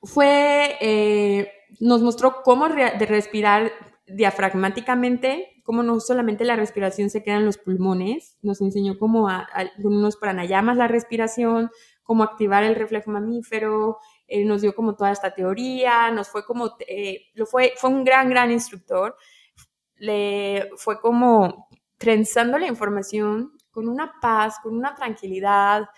Fue, eh, nos mostró cómo de respirar diafragmáticamente, cómo no solamente la respiración se queda en los pulmones, nos enseñó cómo a, unos pranayamas la respiración, cómo activar el reflejo mamífero, él nos dio como toda esta teoría, nos fue como, eh, lo fue, fue un gran, gran instructor le fue como trenzando la información con una paz, con una tranquilidad.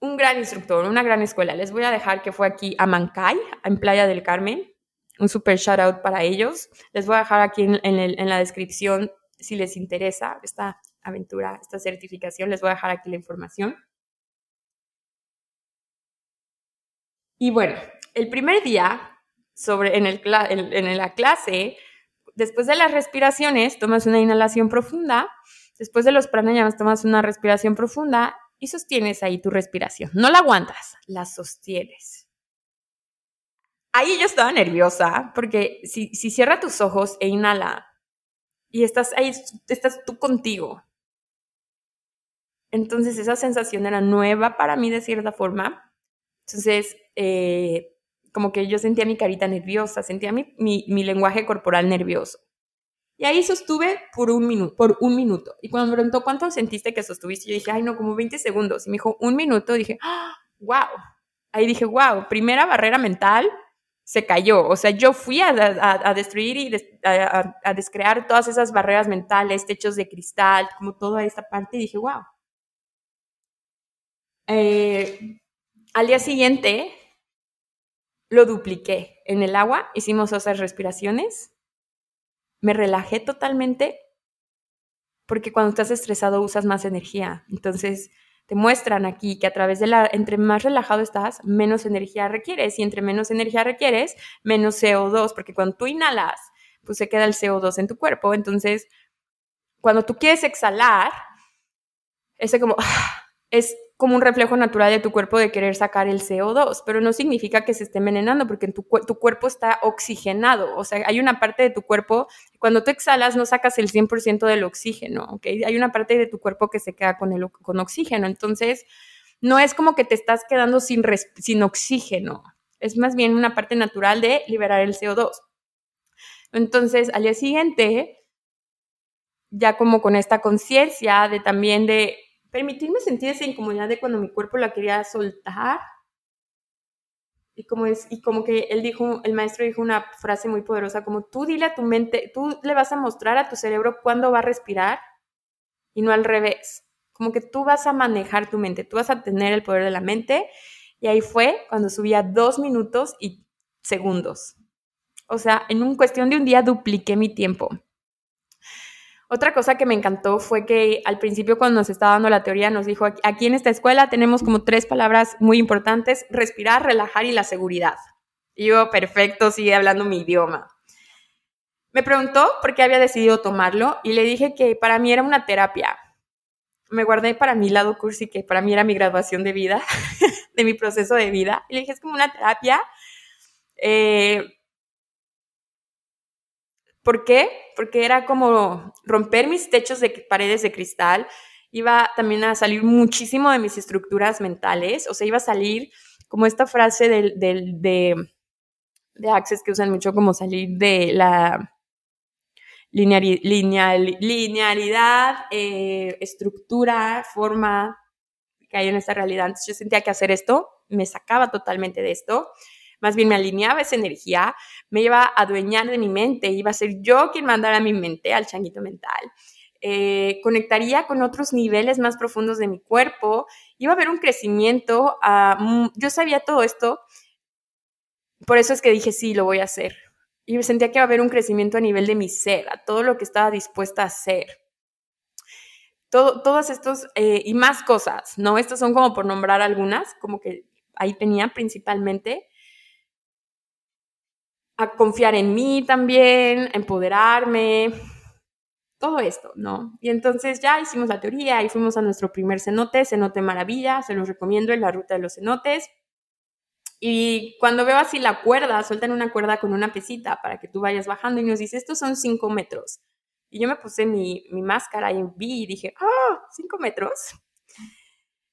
Un gran instructor, una gran escuela. Les voy a dejar que fue aquí a Mancay, en Playa del Carmen. Un super shout out para ellos. Les voy a dejar aquí en, en la descripción si les interesa esta aventura, esta certificación. Les voy a dejar aquí la información. Y bueno, el primer día sobre, en, el, en, la clase, después de las respiraciones, tomas una inhalación profunda, después de los pranayamas tomas una respiración profunda y sostienes ahí tu respiración. No la aguantas, la sostienes. Ahí yo estaba nerviosa porque si, si cierra tus ojos e inhala y estás ahí, estás tú contigo. Entonces esa sensación era nueva para mí de cierta forma entonces, eh, como que yo sentía mi carita nerviosa, sentía mi, mi, lenguaje corporal nervioso. Y ahí sostuve por un, minuto, por un minuto. Y cuando me preguntó cuánto sentiste que sostuviste, yo dije, ay, no, como 20 segundos. Y me dijo, un minuto. dije, wow. ¡Ah! Ahí dije, wow, primera barrera mental se cayó. O sea, yo fui a, a, destruir y a, a, descrear todas esas barreras mentales, techos de cristal, como toda esta parte. Y dije, wow. Eh, al día siguiente lo dupliqué. En el agua hicimos esas respiraciones. Me relajé totalmente porque cuando estás estresado usas más energía. Entonces te muestran aquí que a través de la, entre más relajado estás, menos energía requieres y entre menos energía requieres, menos CO2, porque cuando tú inhalas, pues se queda el CO2 en tu cuerpo. Entonces, cuando tú quieres exhalar, ese como, es como un reflejo natural de tu cuerpo de querer sacar el CO2, pero no significa que se esté envenenando porque tu, tu cuerpo está oxigenado, o sea, hay una parte de tu cuerpo, cuando tú exhalas no sacas el 100% del oxígeno, ¿ok? Hay una parte de tu cuerpo que se queda con, el, con oxígeno, entonces no es como que te estás quedando sin, sin oxígeno, es más bien una parte natural de liberar el CO2. Entonces, al día siguiente, ya como con esta conciencia de también de permitirme sentir esa incomodidad de cuando mi cuerpo la quería soltar. Y como, es, y como que él dijo, el maestro dijo una frase muy poderosa, como tú dile a tu mente, tú le vas a mostrar a tu cerebro cuándo va a respirar y no al revés. Como que tú vas a manejar tu mente, tú vas a tener el poder de la mente. Y ahí fue cuando subía dos minutos y segundos. O sea, en un cuestión de un día dupliqué mi tiempo. Otra cosa que me encantó fue que al principio cuando nos estaba dando la teoría nos dijo, aquí en esta escuela tenemos como tres palabras muy importantes, respirar, relajar y la seguridad. Y yo, perfecto, sigue hablando mi idioma. Me preguntó por qué había decidido tomarlo y le dije que para mí era una terapia. Me guardé para mi lado cursi, que para mí era mi graduación de vida, de mi proceso de vida. Y le dije, es como una terapia. Eh, ¿Por qué? Porque era como romper mis techos de paredes de cristal, iba también a salir muchísimo de mis estructuras mentales, o sea, iba a salir como esta frase de, de Access que usan mucho como salir de la linealidad, eh, estructura, forma que hay en esta realidad. Entonces yo sentía que hacer esto me sacaba totalmente de esto más bien me alineaba esa energía, me iba a adueñar de mi mente, iba a ser yo quien mandara mi mente, al changuito mental. Eh, conectaría con otros niveles más profundos de mi cuerpo, iba a haber un crecimiento, yo sabía todo esto, por eso es que dije, sí, lo voy a hacer. Y sentía que iba a haber un crecimiento a nivel de mi ser, a todo lo que estaba dispuesta a hacer. Todo, todas estos eh, y más cosas, ¿no? Estas son como por nombrar algunas, como que ahí tenía principalmente a confiar en mí también, empoderarme, todo esto, ¿no? Y entonces ya hicimos la teoría y fuimos a nuestro primer cenote, cenote maravilla, se los recomiendo en la ruta de los cenotes. Y cuando veo así la cuerda, sueltan una cuerda con una pesita para que tú vayas bajando y nos dice, estos son cinco metros. Y yo me puse mi, mi máscara y vi y dije, ¡ah! Oh, ¿Cinco metros?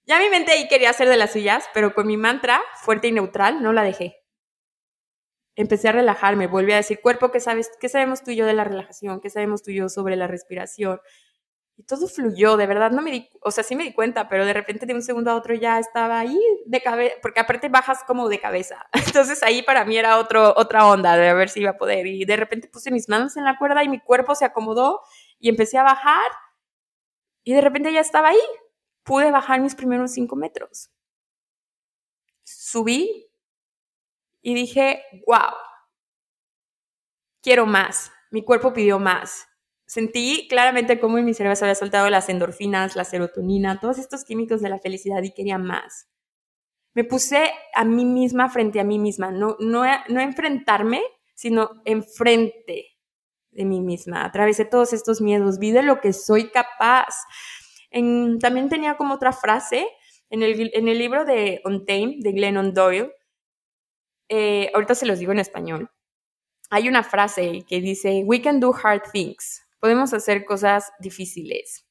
Ya mi mente ahí quería hacer de las suyas, pero con mi mantra fuerte y neutral no la dejé empecé a relajarme, volví a decir, cuerpo, ¿qué, sabes, ¿qué sabemos tú y yo de la relajación? ¿Qué sabemos tú y yo sobre la respiración? Y todo fluyó, de verdad no me di, o sea, sí me di cuenta, pero de repente de un segundo a otro ya estaba ahí de cabeza, porque aparte bajas como de cabeza. Entonces ahí para mí era otro, otra onda de ver si iba a poder. Y de repente puse mis manos en la cuerda y mi cuerpo se acomodó y empecé a bajar y de repente ya estaba ahí. Pude bajar mis primeros cinco metros. Subí y dije, wow, quiero más. Mi cuerpo pidió más sentí claramente cómo en mi cerebro se había soltado las endorfinas, la serotonina, todos estos químicos de la felicidad y quería más. Me puse a mí misma frente a mí misma, no, no, no enfrentarme, sino enfrente de mí misma. Atravesé todos estos miedos, vi de lo que soy capaz. también tenía como otra frase en el, en el libro de On Tame de Glennon Doyle. Eh, ahorita se los digo en español. Hay una frase que dice, We can do hard things podemos hacer cosas difíciles.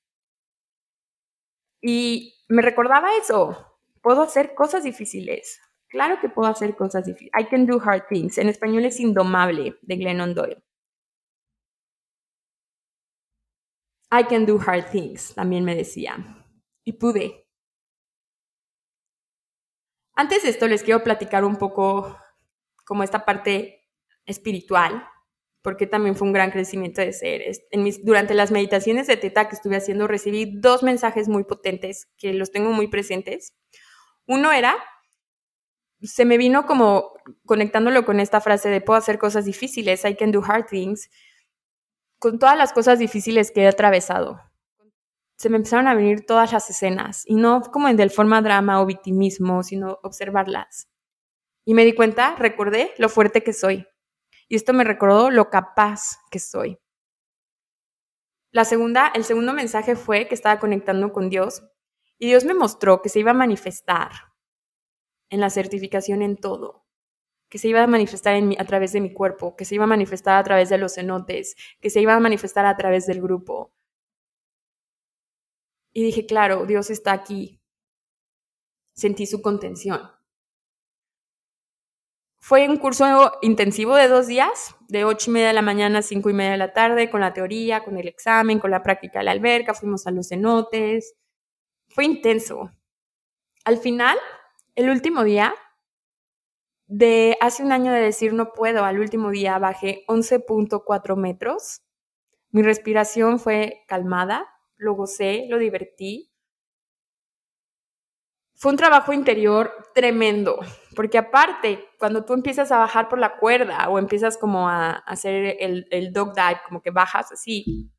Y me recordaba eso, puedo hacer cosas difíciles. Claro que puedo hacer cosas difíciles. I can do hard things. En español es indomable de Glennon Doyle. I can do hard things, también me decía. Y pude. Antes de esto les quiero platicar un poco como esta parte espiritual porque también fue un gran crecimiento de ser. En mis, durante las meditaciones de Teta que estuve haciendo, recibí dos mensajes muy potentes que los tengo muy presentes. Uno era, se me vino como conectándolo con esta frase de puedo hacer cosas difíciles, I can do hard things, con todas las cosas difíciles que he atravesado. Se me empezaron a venir todas las escenas, y no como en del forma drama o victimismo, sino observarlas. Y me di cuenta, recordé lo fuerte que soy, y esto me recordó lo capaz que soy. La segunda, el segundo mensaje fue que estaba conectando con Dios y Dios me mostró que se iba a manifestar en la certificación en todo, que se iba a manifestar a través de mi cuerpo, que se iba a manifestar a través de los cenotes, que se iba a manifestar a través del grupo. Y dije, claro, Dios está aquí. Sentí su contención. Fue un curso intensivo de dos días, de ocho y media de la mañana a cinco y media de la tarde, con la teoría, con el examen, con la práctica de la alberca, fuimos a los cenotes. Fue intenso. Al final, el último día, de hace un año de decir no puedo, al último día bajé 11.4 metros. Mi respiración fue calmada, lo gocé, lo divertí fue un trabajo interior tremendo, porque aparte, cuando tú empiezas a bajar por la cuerda o empiezas como a, hacer el, el, dog dive, como que bajas así,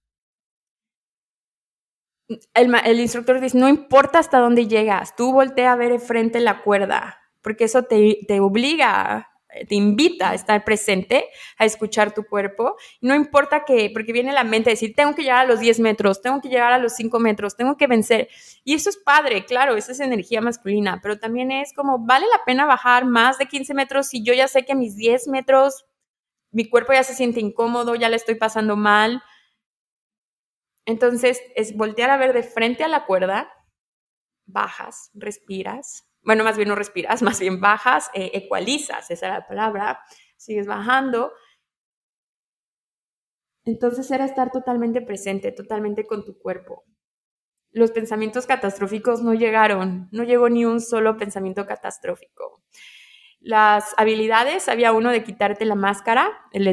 el, el, instructor dice, no importa hasta dónde llegas, tú voltea a ver frente la cuerda, porque eso te, te obliga te invita a estar presente, a escuchar tu cuerpo. No importa que, porque viene la mente a decir, tengo que llegar a los 10 metros, tengo que llegar a los 5 metros, tengo que vencer. Y eso es padre, claro, esa es energía masculina, pero también es como, vale la pena bajar más de 15 metros si yo ya sé que a mis 10 metros mi cuerpo ya se siente incómodo, ya le estoy pasando mal. Entonces, es voltear a ver de frente a la cuerda, bajas, respiras, bueno, más bien no respiras, más bien bajas, eh, ecualizas, esa era la palabra, sigues bajando. Entonces era estar totalmente presente, totalmente con tu cuerpo. Los pensamientos catastróficos no llegaron, no llegó ni un solo pensamiento catastrófico. Las habilidades, había uno de quitarte la máscara, el,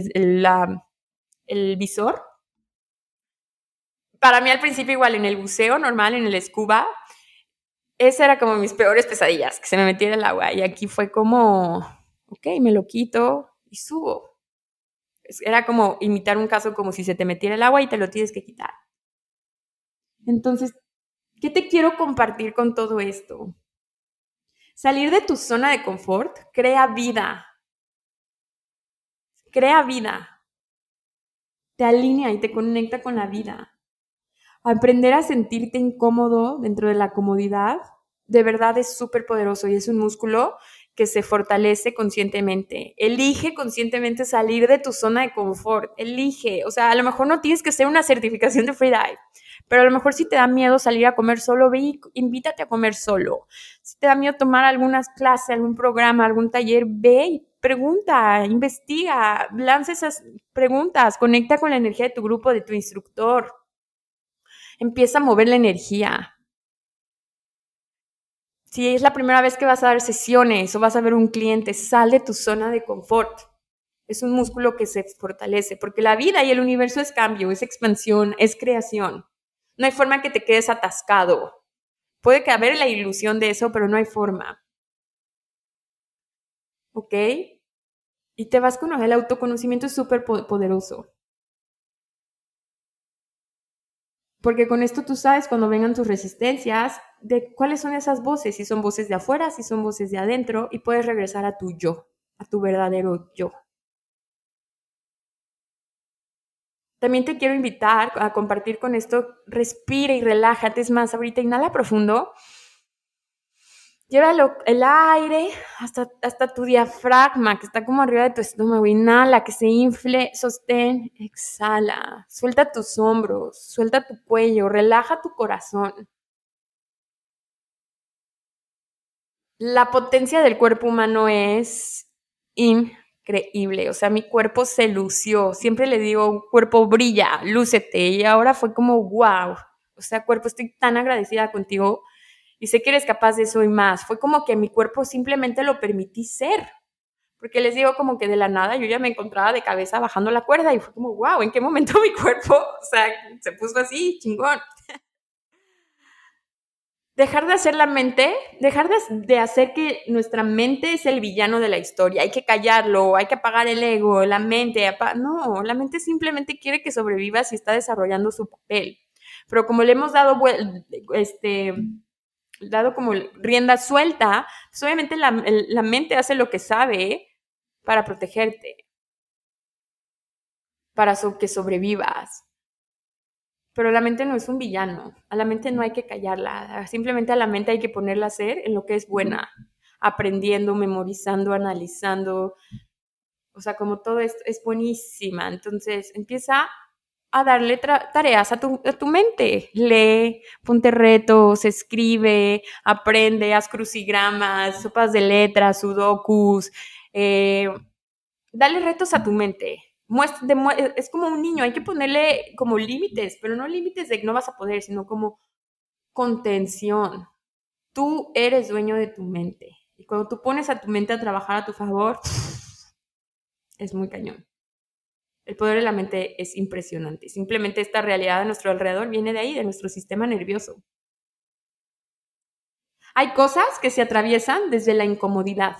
el visor. Para mí al principio igual en el buceo normal, en el scuba, esa era como mis peores pesadillas, que se me metiera el agua. Y aquí fue como, ok, me lo quito y subo. Era como imitar un caso como si se te metiera el agua y te lo tienes que quitar. Entonces, ¿qué te quiero compartir con todo esto? Salir de tu zona de confort crea vida. Crea vida. Te alinea y te conecta con la vida. Aprender a sentirte incómodo dentro de la comodidad, de verdad es súper poderoso y es un músculo que se fortalece conscientemente. Elige conscientemente salir de tu zona de confort. Elige. O sea, a lo mejor no tienes que hacer una certificación de freedive, pero a lo mejor si te da miedo salir a comer solo, ve y invítate a comer solo. Si te da miedo tomar algunas clases, algún programa, algún taller, ve y pregunta, investiga, lanza esas preguntas, conecta con la energía de tu grupo, de tu instructor. Empieza a mover la energía. Si es la primera vez que vas a dar sesiones o vas a ver un cliente, sal de tu zona de confort. Es un músculo que se fortalece, porque la vida y el universo es cambio, es expansión, es creación. No hay forma que te quedes atascado. Puede que haber la ilusión de eso, pero no hay forma. ¿Ok? Y te vas con el autoconocimiento es súper poderoso. Porque con esto tú sabes cuando vengan tus resistencias de cuáles son esas voces, si son voces de afuera, si son voces de adentro, y puedes regresar a tu yo, a tu verdadero yo. También te quiero invitar a compartir con esto, respira y relájate, es más, ahorita inhala profundo Lleva el aire hasta, hasta tu diafragma, que está como arriba de tu estómago. Inhala, que se infle, sostén, exhala. Suelta tus hombros, suelta tu cuello, relaja tu corazón. La potencia del cuerpo humano es increíble. O sea, mi cuerpo se lució. Siempre le digo, cuerpo brilla, lúcete. Y ahora fue como, wow. O sea, cuerpo, estoy tan agradecida contigo y sé que eres capaz de eso y más. Fue como que mi cuerpo simplemente lo permití ser. Porque les digo como que de la nada yo ya me encontraba de cabeza bajando la cuerda y fue como, wow, ¿en qué momento mi cuerpo, o sea, se puso así, chingón? Dejar de hacer la mente, dejar de, hacer que nuestra mente es el villano de la historia. Hay que callarlo, hay que apagar el ego, la mente. No, la mente simplemente quiere que sobrevivas y está desarrollando su papel. Pero como le hemos dado este, dado como rienda suelta, pues obviamente la, mente hace lo que sabe para protegerte, para que sobrevivas. Pero la mente no es un villano, a la mente no hay que callarla, simplemente a la mente hay que ponerla a hacer en lo que es buena, aprendiendo, memorizando, analizando. O sea, como todo esto es buenísima. Entonces empieza a darle tareas a tu, a tu, mente. Lee, ponte retos, escribe, aprende, haz crucigramas, sopas de letras, sudokus. Eh, dale retos a tu mente. es como un niño, hay que ponerle como límites, pero no límites de que no vas a poder, sino como contención. Tú eres dueño de tu mente. Y cuando tú pones a tu mente a trabajar a tu favor, es muy cañón. El poder de la mente es impresionante. Simplemente esta realidad a nuestro alrededor viene de ahí, de nuestro sistema nervioso. Hay cosas que se atraviesan desde la incomodidad.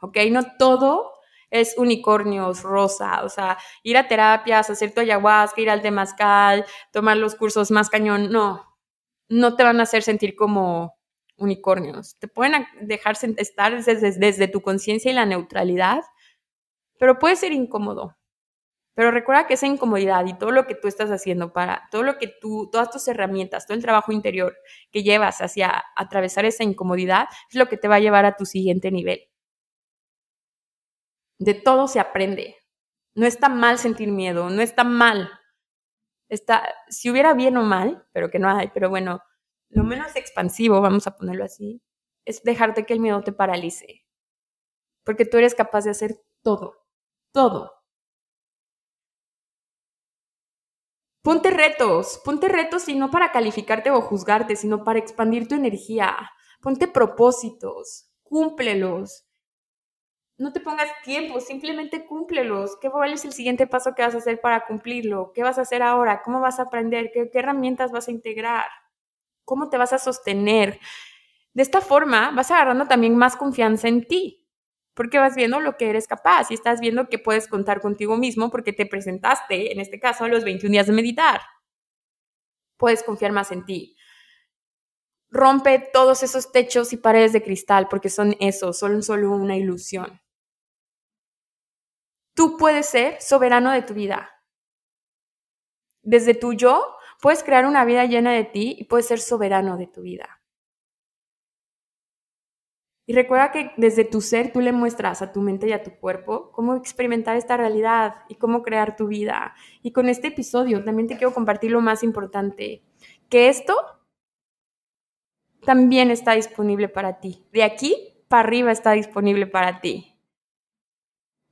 ¿Ok? No todo es unicornios, rosa. O sea, ir a terapias, hacer tu ayahuasca, ir al temazcal, tomar los cursos más cañón. No. No te van a hacer sentir como unicornios. Te pueden dejar estar desde, desde tu conciencia y la neutralidad, pero puede ser incómodo. Pero recuerda que esa incomodidad y todo lo que tú estás haciendo para, todo lo que tú, todas tus herramientas, todo el trabajo interior que llevas hacia atravesar esa incomodidad es lo que te va a llevar a tu siguiente nivel. De todo se aprende. No está mal sentir miedo, no está mal. Está, si hubiera bien o mal, pero que no hay, pero bueno, lo menos expansivo, vamos a ponerlo así, es dejarte que el miedo te paralice. Porque tú eres capaz de hacer todo, todo Ponte retos, ponte retos y no para calificarte o juzgarte, sino para expandir tu energía. Ponte propósitos, cúmplelos. No te pongas tiempo, simplemente cúmplelos. ¿Qué es el siguiente paso que vas a hacer para cumplirlo? ¿Qué vas a hacer ahora? ¿Cómo vas a aprender? ¿Qué, qué herramientas vas a integrar? ¿Cómo te vas a sostener? De esta forma vas agarrando también más confianza en ti porque vas viendo lo que eres capaz y estás viendo que puedes contar contigo mismo porque te presentaste, en este caso, a los 21 días de meditar. Puedes confiar más en ti. Rompe todos esos techos y paredes de cristal porque son eso, son solo una ilusión. Tú puedes ser soberano de tu vida. Desde tu yo, puedes crear una vida llena de ti y puedes ser soberano de tu vida. Y recuerda que desde tu ser tú le muestras a tu mente y a tu cuerpo cómo experimentar esta realidad y cómo crear tu vida. Y con este episodio también te quiero compartir lo más importante, que esto también está disponible para ti. De aquí para arriba está disponible para ti.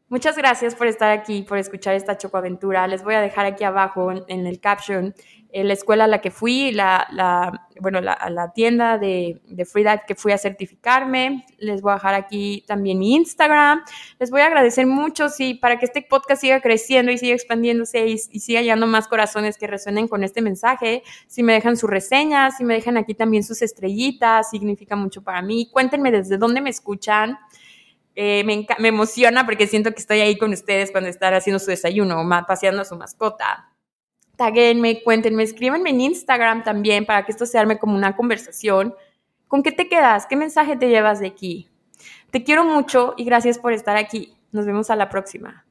Muchas gracias por estar aquí, por escuchar esta chocoaventura. Les voy a dejar aquí abajo en, el caption eh, la escuela a la que fui, la, la bueno, la, la tienda de, de que fui a certificarme. Les voy a dejar aquí también mi Instagram. Les voy a agradecer mucho sí, para que este podcast siga creciendo y siga expandiéndose y, y siga llegando más corazones que resuenen con este mensaje. Si me dejan su reseña, si me dejan aquí también sus estrellitas, significa mucho para mí. Cuéntenme desde dónde me escuchan. Eh, me, me, emociona porque siento que estoy ahí con ustedes cuando están haciendo su desayuno o paseando a su mascota. Taguenme, cuéntenme, escríbanme en Instagram también para que esto se arme como una conversación. ¿Con qué te quedas? ¿Qué mensaje te llevas de aquí? Te quiero mucho y gracias por estar aquí. Nos vemos a la próxima.